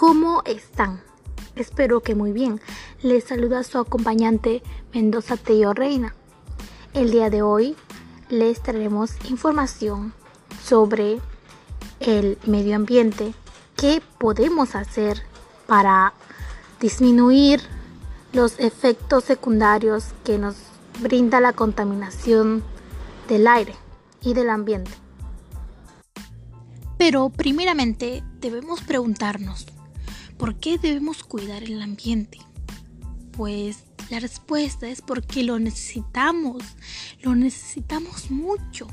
¿Cómo están? Espero que muy bien. Les saluda su acompañante Mendoza Tello Reina. El día de hoy les traeremos información sobre el medio ambiente, qué podemos hacer para disminuir los efectos secundarios que nos brinda la contaminación del aire y del ambiente. Pero primeramente debemos preguntarnos, ¿por qué debemos cuidar el ambiente? Pues la respuesta es porque lo necesitamos, lo necesitamos mucho.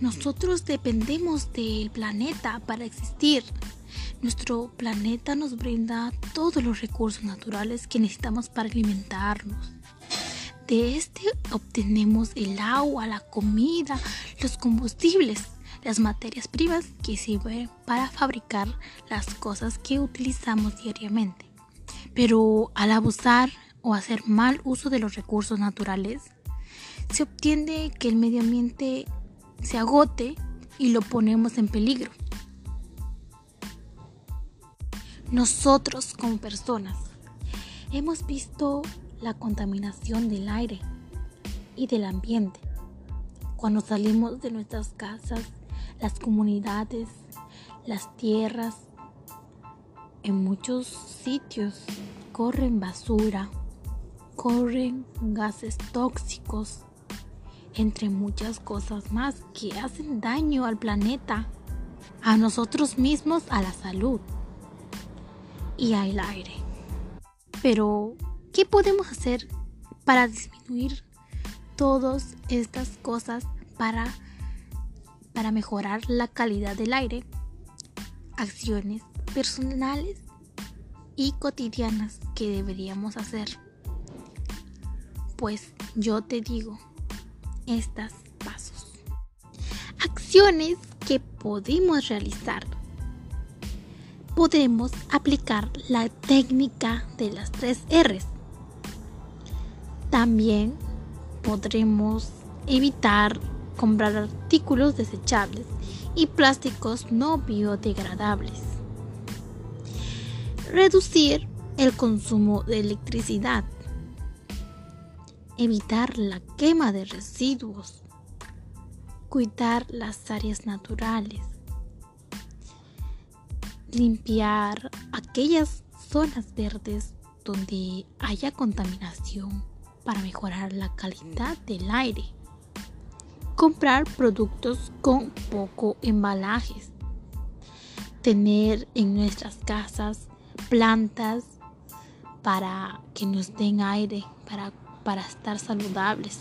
Nosotros dependemos del planeta para existir. Nuestro planeta nos brinda todos los recursos naturales que necesitamos para alimentarnos. De este obtenemos el agua, la comida, los combustibles las materias primas que sirven para fabricar las cosas que utilizamos diariamente. Pero al abusar o hacer mal uso de los recursos naturales, se obtiene que el medio ambiente se agote y lo ponemos en peligro. Nosotros como personas hemos visto la contaminación del aire y del ambiente. Cuando salimos de nuestras casas las comunidades, las tierras. En muchos sitios corren basura, corren gases tóxicos, entre muchas cosas más que hacen daño al planeta, a nosotros mismos, a la salud y al aire. Pero, ¿qué podemos hacer para disminuir todas estas cosas para para mejorar la calidad del aire, acciones personales y cotidianas que deberíamos hacer. Pues yo te digo estos pasos. Acciones que podemos realizar. Podemos aplicar la técnica de las tres R's. También podremos evitar comprar artículos desechables y plásticos no biodegradables. Reducir el consumo de electricidad. Evitar la quema de residuos. Cuidar las áreas naturales. Limpiar aquellas zonas verdes donde haya contaminación para mejorar la calidad del aire comprar productos con poco embalajes, tener en nuestras casas plantas para que nos den aire, para, para estar saludables,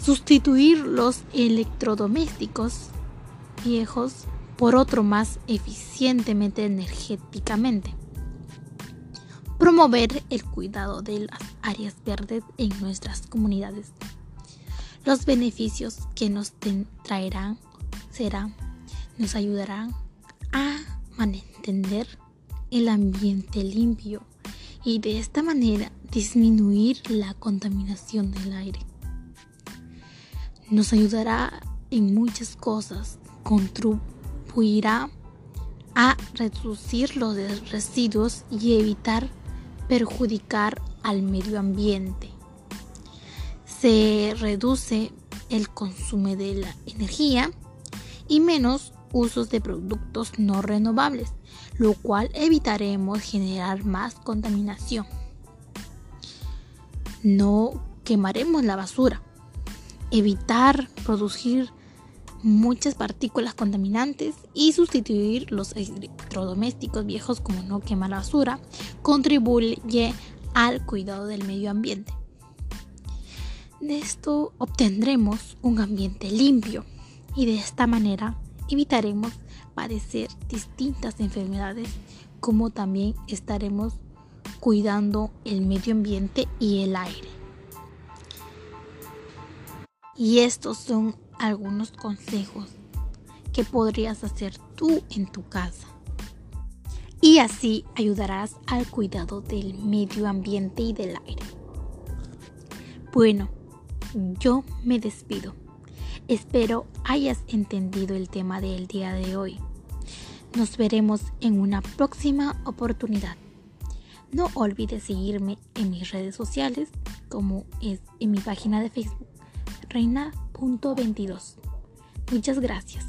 sustituir los electrodomésticos viejos por otro más eficientemente energéticamente. Promover el cuidado de las áreas verdes en nuestras comunidades. Los beneficios que nos traerán serán, nos ayudarán a mantener el ambiente limpio y de esta manera disminuir la contaminación del aire. Nos ayudará en muchas cosas, contribuirá a reducir los residuos y evitar perjudicar al medio ambiente se reduce el consumo de la energía y menos usos de productos no renovables, lo cual evitaremos generar más contaminación. No quemaremos la basura. Evitar producir muchas partículas contaminantes y sustituir los electrodomésticos viejos como no quemar la basura contribuye al cuidado del medio ambiente. De esto obtendremos un ambiente limpio y de esta manera evitaremos padecer distintas enfermedades como también estaremos cuidando el medio ambiente y el aire. Y estos son algunos consejos que podrías hacer tú en tu casa. Y así ayudarás al cuidado del medio ambiente y del aire. Bueno, yo me despido. Espero hayas entendido el tema del día de hoy. Nos veremos en una próxima oportunidad. No olvides seguirme en mis redes sociales, como es en mi página de Facebook, reina.22. Muchas gracias.